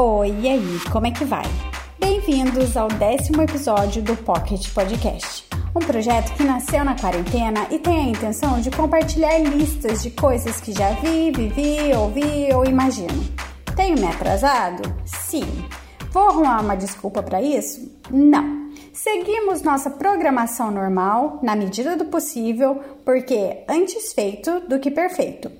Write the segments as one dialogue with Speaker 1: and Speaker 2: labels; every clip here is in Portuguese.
Speaker 1: Oi, e aí, como é que vai? Bem-vindos ao décimo episódio do Pocket Podcast, um projeto que nasceu na quarentena e tem a intenção de compartilhar listas de coisas que já vi, vivi, ouvi ou imagino. Tenho me atrasado? Sim. Vou arrumar uma desculpa para isso? Não. Seguimos nossa programação normal, na medida do possível, porque antes feito do que perfeito.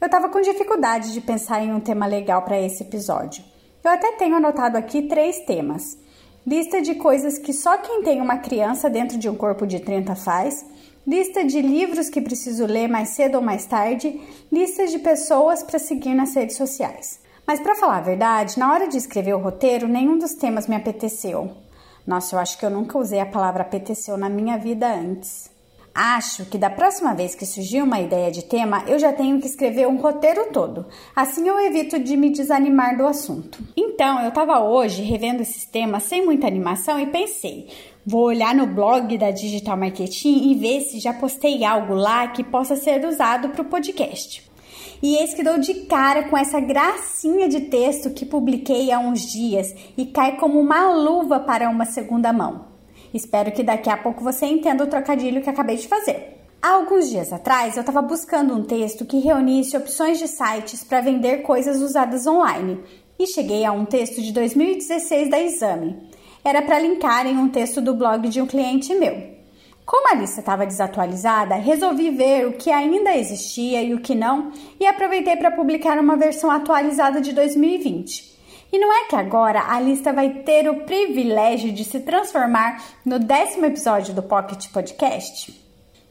Speaker 1: Eu estava com dificuldade de pensar em um tema legal para esse episódio. Eu até tenho anotado aqui três temas: lista de coisas que só quem tem uma criança dentro de um corpo de 30 faz, lista de livros que preciso ler mais cedo ou mais tarde, lista de pessoas para seguir nas redes sociais. Mas para falar a verdade, na hora de escrever o roteiro, nenhum dos temas me apeteceu. Nossa, eu acho que eu nunca usei a palavra apeteceu na minha vida antes. Acho que da próxima vez que surgir uma ideia de tema, eu já tenho que escrever um roteiro todo. Assim eu evito de me desanimar do assunto. Então, eu estava hoje revendo esses temas sem muita animação e pensei: vou olhar no blog da Digital Marketing e ver se já postei algo lá que possa ser usado para o podcast. E eis que dou de cara com essa gracinha de texto que publiquei há uns dias e cai como uma luva para uma segunda mão. Espero que daqui a pouco você entenda o trocadilho que acabei de fazer. Há alguns dias atrás, eu estava buscando um texto que reunisse opções de sites para vender coisas usadas online e cheguei a um texto de 2016 da Exame. Era para linkar em um texto do blog de um cliente meu. Como a lista estava desatualizada, resolvi ver o que ainda existia e o que não e aproveitei para publicar uma versão atualizada de 2020. E não é que agora a lista vai ter o privilégio de se transformar no décimo episódio do Pocket Podcast?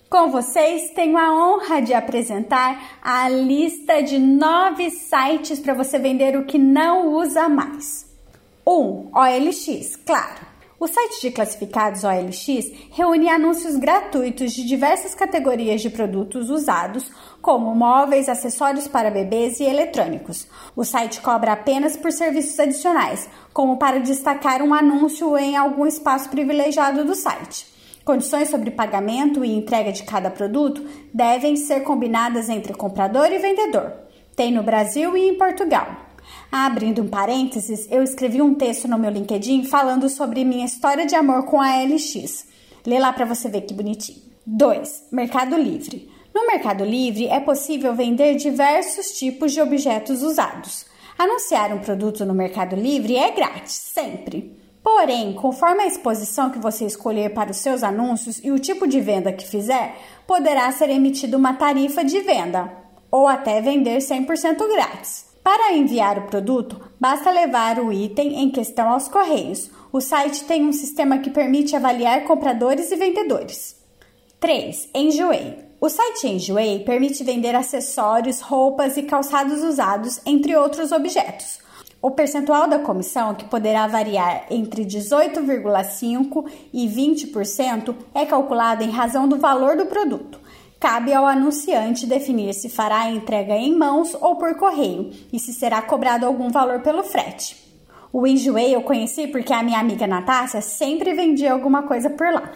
Speaker 1: Com vocês, tenho a honra de apresentar a lista de nove sites para você vender o que não usa mais. 1. Um, OLX, claro. O site de classificados OLX reúne anúncios gratuitos de diversas categorias de produtos usados, como móveis, acessórios para bebês e eletrônicos. O site cobra apenas por serviços adicionais, como para destacar um anúncio em algum espaço privilegiado do site. Condições sobre pagamento e entrega de cada produto devem ser combinadas entre comprador e vendedor. Tem no Brasil e em Portugal. Abrindo um parênteses, eu escrevi um texto no meu LinkedIn falando sobre minha história de amor com a LX. Lê lá para você ver que bonitinho. 2. Mercado Livre. No Mercado Livre é possível vender diversos tipos de objetos usados. Anunciar um produto no Mercado Livre é grátis, sempre. Porém, conforme a exposição que você escolher para os seus anúncios e o tipo de venda que fizer, poderá ser emitida uma tarifa de venda ou até vender 100% grátis. Para enviar o produto, basta levar o item em questão aos correios. O site tem um sistema que permite avaliar compradores e vendedores. 3. Enjoei. O site Enjoei permite vender acessórios, roupas e calçados usados, entre outros objetos. O percentual da comissão, que poderá variar entre 18,5% e 20%, é calculado em razão do valor do produto. Cabe ao anunciante definir se fará a entrega em mãos ou por correio e se será cobrado algum valor pelo frete. O Enjoei eu conheci porque a minha amiga Natácia sempre vendia alguma coisa por lá.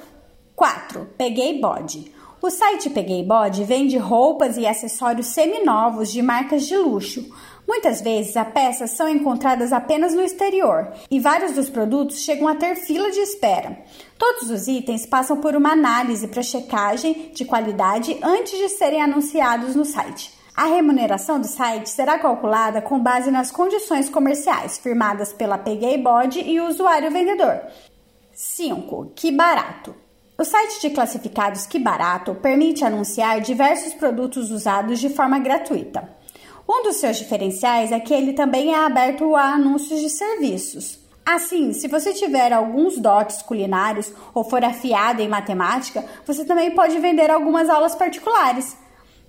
Speaker 1: 4. Peguei Bode. O site Peguei Bode vende roupas e acessórios seminovos de marcas de luxo. Muitas vezes as peças são encontradas apenas no exterior e vários dos produtos chegam a ter fila de espera. Todos os itens passam por uma análise para checagem de qualidade antes de serem anunciados no site. A remuneração do site será calculada com base nas condições comerciais firmadas pela Peguei Bode e o usuário vendedor. 5. Que barato! O site de classificados Que Barato permite anunciar diversos produtos usados de forma gratuita. Um dos seus diferenciais é que ele também é aberto a anúncios de serviços. Assim, se você tiver alguns dotes culinários ou for afiado em matemática, você também pode vender algumas aulas particulares.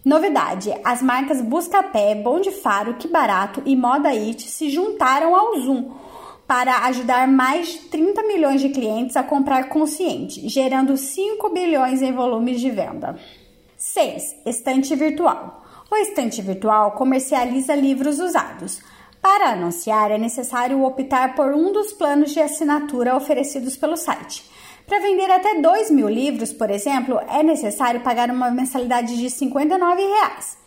Speaker 1: Novidade: as marcas Buscapé, Bom de Faro, Que Barato e Moda It se juntaram ao Zoom para ajudar mais de 30 milhões de clientes a comprar consciente, gerando 5 bilhões em volumes de venda. 6. Estante virtual. O estante virtual comercializa livros usados. Para anunciar, é necessário optar por um dos planos de assinatura oferecidos pelo site. Para vender até 2 mil livros, por exemplo, é necessário pagar uma mensalidade de 59 reais.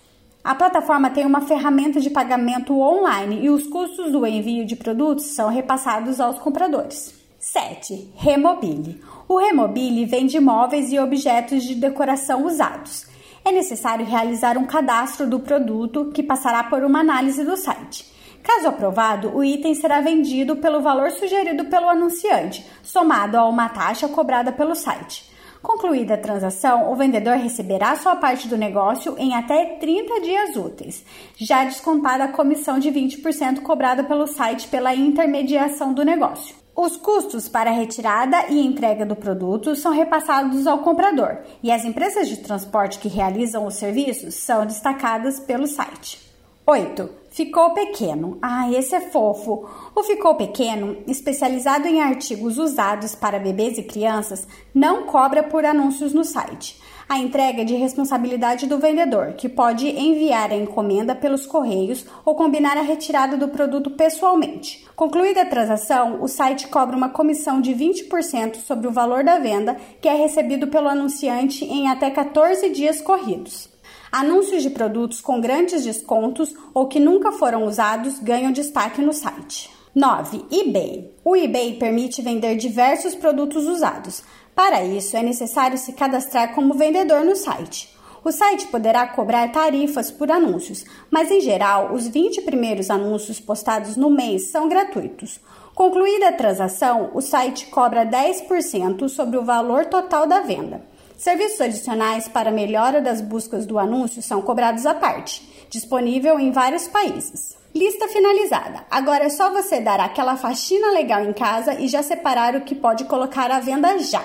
Speaker 1: A plataforma tem uma ferramenta de pagamento online e os custos do envio de produtos são repassados aos compradores. 7. Remobile. O Remobile vende móveis e objetos de decoração usados. É necessário realizar um cadastro do produto que passará por uma análise do site. Caso aprovado, o item será vendido pelo valor sugerido pelo anunciante, somado a uma taxa cobrada pelo site. Concluída a transação, o vendedor receberá sua parte do negócio em até 30 dias úteis, já descontada a comissão de 20% cobrada pelo site pela intermediação do negócio. Os custos para a retirada e entrega do produto são repassados ao comprador e as empresas de transporte que realizam os serviços são destacadas pelo site. 8. Ficou pequeno. Ah, esse é fofo. O Ficou Pequeno, especializado em artigos usados para bebês e crianças, não cobra por anúncios no site. A entrega é de responsabilidade do vendedor, que pode enviar a encomenda pelos correios ou combinar a retirada do produto pessoalmente. Concluída a transação, o site cobra uma comissão de 20% sobre o valor da venda, que é recebido pelo anunciante em até 14 dias corridos. Anúncios de produtos com grandes descontos ou que nunca foram usados ganham destaque no site. 9. eBay. O eBay permite vender diversos produtos usados. Para isso, é necessário se cadastrar como vendedor no site. O site poderá cobrar tarifas por anúncios, mas em geral, os 20 primeiros anúncios postados no mês são gratuitos. Concluída a transação, o site cobra 10% sobre o valor total da venda. Serviços adicionais para melhora das buscas do anúncio são cobrados à parte, disponível em vários países. Lista finalizada. Agora é só você dar aquela faxina legal em casa e já separar o que pode colocar à venda já.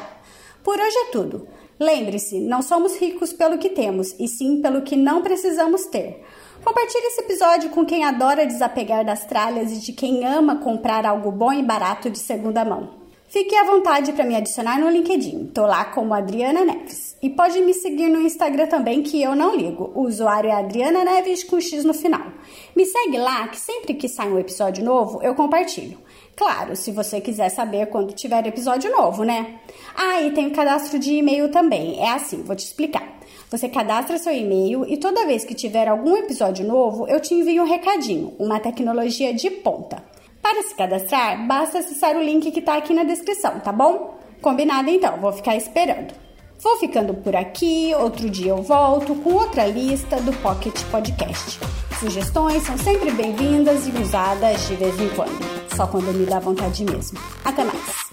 Speaker 1: Por hoje é tudo. Lembre-se, não somos ricos pelo que temos, e sim pelo que não precisamos ter. Compartilhe esse episódio com quem adora desapegar das tralhas e de quem ama comprar algo bom e barato de segunda mão. Fique à vontade para me adicionar no LinkedIn. Tô lá como Adriana Neves. E pode me seguir no Instagram também, que eu não ligo. O usuário é Adriana Neves com X no final. Me segue lá, que sempre que sai um episódio novo, eu compartilho. Claro, se você quiser saber quando tiver episódio novo, né? Ah, e tem o cadastro de e-mail também. É assim, vou te explicar. Você cadastra seu e-mail e toda vez que tiver algum episódio novo, eu te envio um recadinho, uma tecnologia de ponta. Para se cadastrar, basta acessar o link que está aqui na descrição, tá bom? Combinado então, vou ficar esperando. Vou ficando por aqui, outro dia eu volto com outra lista do Pocket Podcast. Sugestões são sempre bem-vindas e usadas de vez em quando, só quando me dá vontade mesmo. Até mais!